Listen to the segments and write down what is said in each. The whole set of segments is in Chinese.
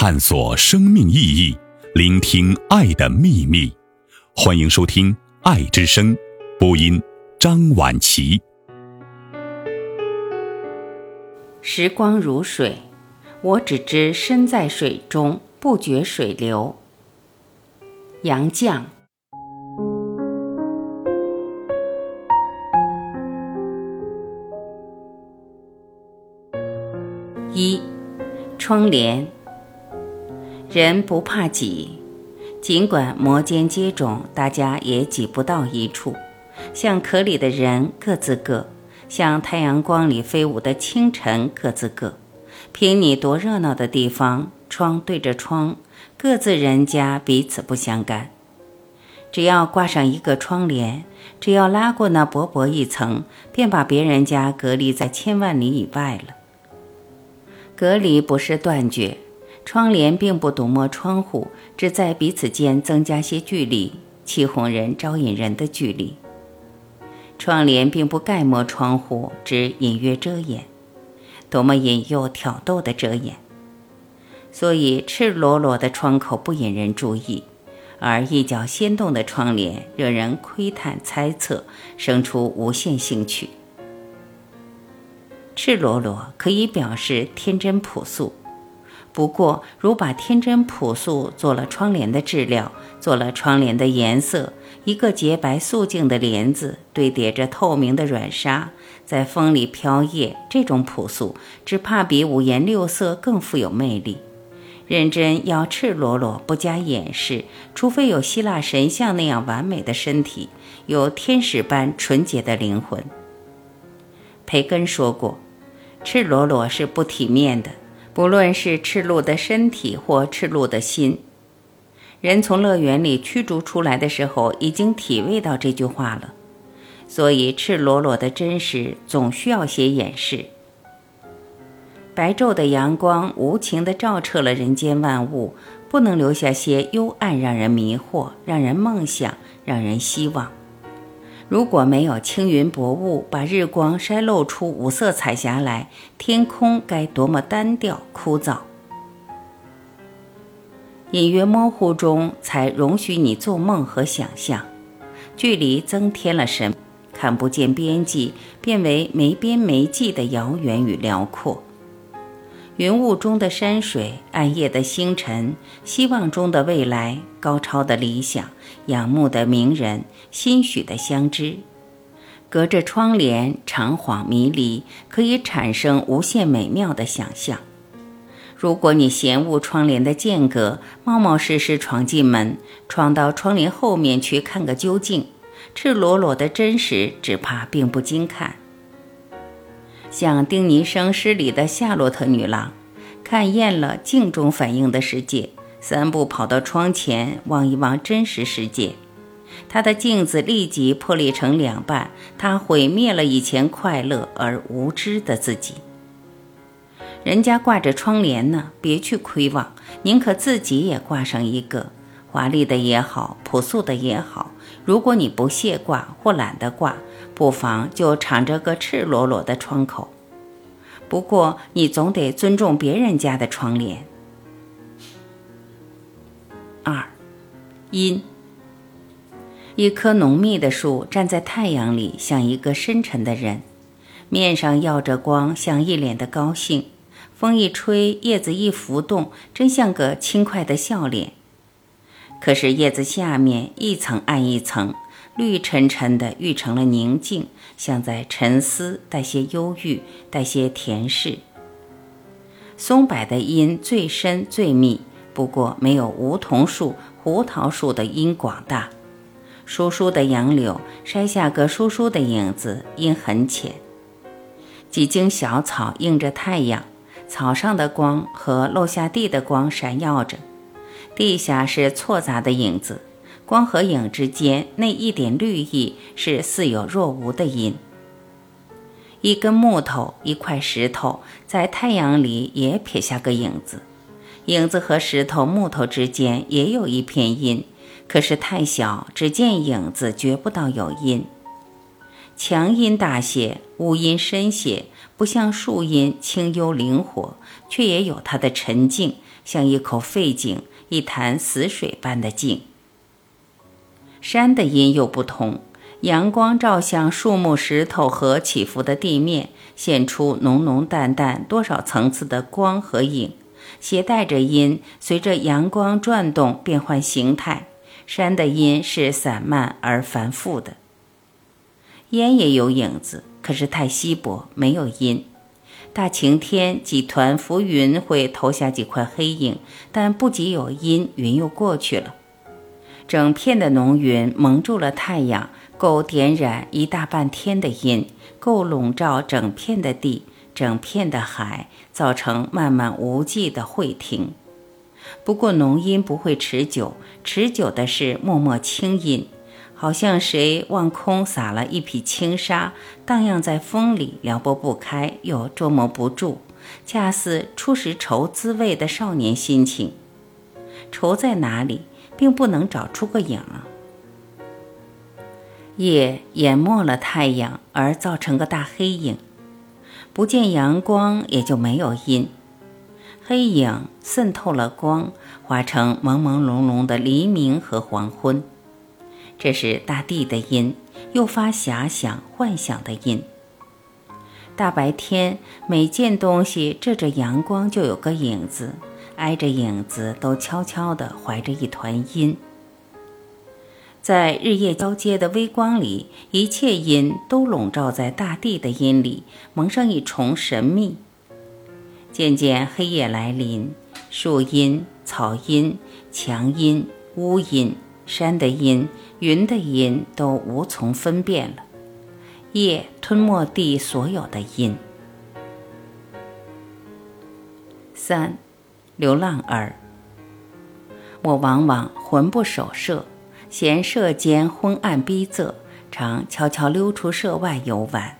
探索生命意义，聆听爱的秘密。欢迎收听《爱之声》，播音张婉琪。时光如水，我只知身在水中，不觉水流。杨绛。一，窗帘。人不怕挤，尽管摩肩接踵，大家也挤不到一处。像壳里的人各自各，像太阳光里飞舞的清晨各自各。凭你多热闹的地方，窗对着窗，各自人家彼此不相干。只要挂上一个窗帘，只要拉过那薄薄一层，便把别人家隔离在千万里以外了。隔离不是断绝，窗帘并不堵没窗户，只在彼此间增加些距离，气哄人、招引人的距离。窗帘并不盖没窗户，只隐约遮掩，多么引诱、挑逗的遮掩！所以，赤裸裸的窗口不引人注意，而一角掀动的窗帘惹人窥探、猜测，生出无限兴趣。赤裸裸可以表示天真朴素，不过如把天真朴素做了窗帘的质料，做了窗帘的颜色，一个洁白素净的帘子堆叠着透明的软纱，在风里飘曳，这种朴素只怕比五颜六色更富有魅力。认真要赤裸裸不加掩饰，除非有希腊神像那样完美的身体，有天使般纯洁的灵魂。培根说过。赤裸裸是不体面的，不论是赤裸的身体或赤裸的心。人从乐园里驱逐出来的时候，已经体味到这句话了。所以，赤裸裸的真实总需要些掩饰。白昼的阳光无情地照彻了人间万物，不能留下些幽暗，让人迷惑，让人梦想，让人希望。如果没有青云薄雾把日光筛露出五色彩霞来，天空该多么单调枯燥！隐约模糊中，才容许你做梦和想象。距离增添了神，看不见边际，变为没边没际的遥远与辽阔。云雾中的山水，暗夜的星辰，希望中的未来，高超的理想，仰慕的名人，心许的相知，隔着窗帘，长恍迷离，可以产生无限美妙的想象。如果你嫌恶窗帘的间隔，冒冒失失闯进门，闯到窗帘后面去看个究竟，赤裸裸的真实，只怕并不经看。像丁尼生诗里的夏洛特女郎，看厌了镜中反映的世界，三步跑到窗前望一望真实世界，她的镜子立即破裂成两半，她毁灭了以前快乐而无知的自己。人家挂着窗帘呢，别去窥望，宁可自己也挂上一个，华丽的也好，朴素的也好。如果你不屑挂或懒得挂，不妨就敞着个赤裸裸的窗口。不过你总得尊重别人家的窗帘。二，阴。一棵浓密的树站在太阳里，像一个深沉的人，面上耀着光，像一脸的高兴。风一吹，叶子一浮动，真像个轻快的笑脸。可是叶子下面一层暗一层，绿沉沉的，愈成了宁静，像在沉思，带些忧郁，带些甜适。松柏的阴最深最密，不过没有梧桐树、胡桃树的阴广大。疏疏的杨柳筛下个疏疏的影子，阴很浅。几茎小草映着太阳，草上的光和落下地的光闪耀着。地下是错杂的影子，光和影之间那一点绿意是似有若无的阴。一根木头，一块石头，在太阳里也撇下个影子，影子和石头、木头之间也有一片阴，可是太小，只见影子，觉不到有阴。强阴大些，无阴深些，不像树阴清幽灵活，却也有它的沉静。像一口废井，一潭死水般的静。山的阴又不同，阳光照向树木、石头和起伏的地面，现出浓浓淡淡多少层次的光和影，携带着阴，随着阳光转动变换形态。山的阴是散漫而繁复的。烟也有影子，可是太稀薄，没有阴。大晴天，几团浮云会投下几块黑影，但不及有阴，云又过去了。整片的浓云蒙住了太阳，够点染一大半天的阴，够笼罩整片的地、整片的海，造成漫漫无际的会停。不过浓阴不会持久，持久的是默默轻阴，好像谁望空撒了一匹轻纱，荡漾在风里，撩拨不开，又捉摸不住，恰似初识愁滋味的少年心情。愁在哪里？并不能找出个影。夜淹没了太阳，而造成个大黑影，不见阳光，也就没有阴。黑影渗透了光，化成朦朦胧胧的黎明和黄昏。这是大地的阴，诱发遐想幻想的阴。大白天，每件东西遮着阳光，就有个影子。挨着影子，都悄悄地怀着一团阴。在日夜交接的微光里，一切阴都笼罩在大地的阴里，蒙上一重神秘。渐渐黑夜来临，树阴、草阴、墙阴、屋阴、山的阴、云的阴都无从分辨了。夜吞没地所有的阴。三。流浪儿，我往往魂不守舍，嫌舍间昏暗逼仄，常悄悄溜出舍外游玩。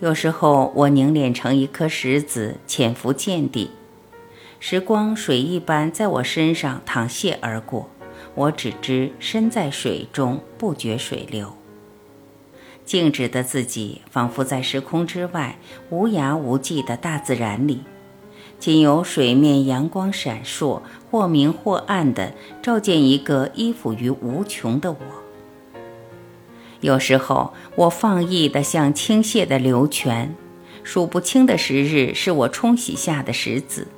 有时候，我凝练成一颗石子，潜伏见底。时光水一般在我身上淌泻而过，我只知身在水中，不觉水流。静止的自己，仿佛在时空之外，无涯无际的大自然里。仅有水面阳光闪烁，或明或暗的照见一个依附于无穷的我。有时候，我放逸的像倾泻的流泉，数不清的时日是我冲洗下的石子。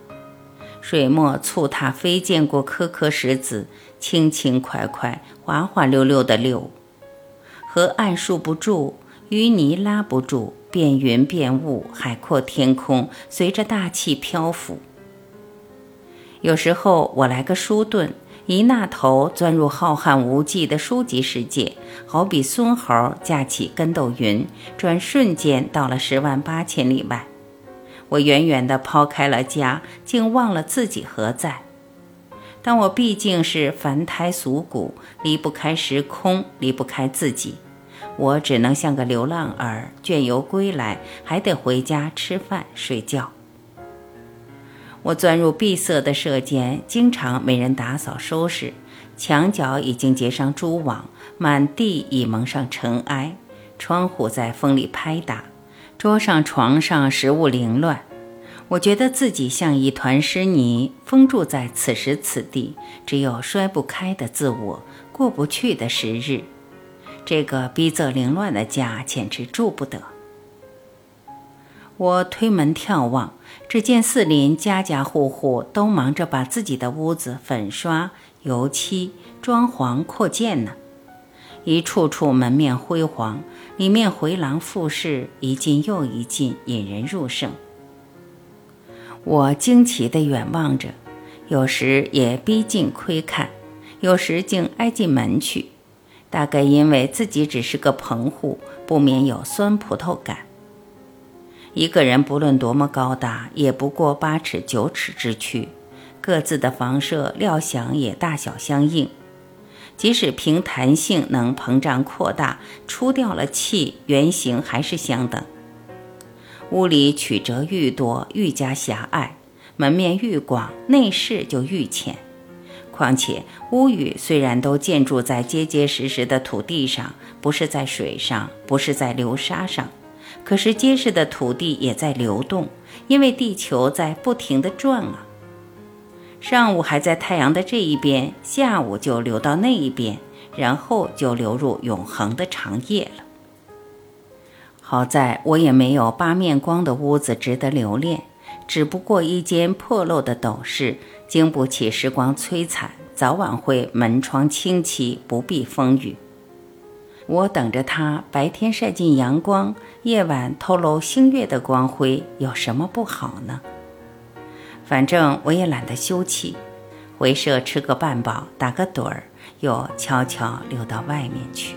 水墨簇踏飞溅过颗颗石子，轻轻快快，滑滑溜溜的溜。河岸束不住，淤泥拉不住。变云变雾，海阔天空，随着大气漂浮。有时候我来个书遁，一那头钻入浩瀚无际的书籍世界，好比孙猴架起跟斗云，转瞬间到了十万八千里外。我远远地抛开了家，竟忘了自己何在。但我毕竟是凡胎俗骨，离不开时空，离不开自己。我只能像个流浪儿，倦游归来，还得回家吃饭睡觉。我钻入闭塞的舍间，经常没人打扫收拾，墙角已经结上蛛网，满地已蒙上尘埃，窗户在风里拍打，桌上床上食物凌乱。我觉得自己像一团湿泥，封住在此时此地，只有摔不开的自我，过不去的时日。这个逼仄凌乱的家简直住不得。我推门眺望，只见四邻家家户户都忙着把自己的屋子粉刷、油漆、装潢、扩建呢，一处处门面辉煌，里面回廊复式，一进又一进，引人入胜。我惊奇地远望着，有时也逼近窥看，有时竟挨进门去。大概因为自己只是个棚户，不免有酸葡萄感。一个人不论多么高大，也不过八尺九尺之躯，各自的房舍料想也大小相应。即使凭弹性能膨胀扩大，出掉了气，原形还是相等。屋里曲折愈多，愈加狭隘；门面愈广，内饰就愈浅。况且屋宇虽然都建筑在结结实实的土地上，不是在水上，不是在流沙上，可是结实的土地也在流动，因为地球在不停地转啊。上午还在太阳的这一边，下午就流到那一边，然后就流入永恒的长夜了。好在我也没有八面光的屋子值得留恋，只不过一间破漏的斗室，经不起时光摧残，早晚会门窗清漆，不避风雨。我等着它白天晒进阳光，夜晚透露星月的光辉，有什么不好呢？反正我也懒得休憩，回舍吃个半饱，打个盹儿，又悄悄溜到外面去。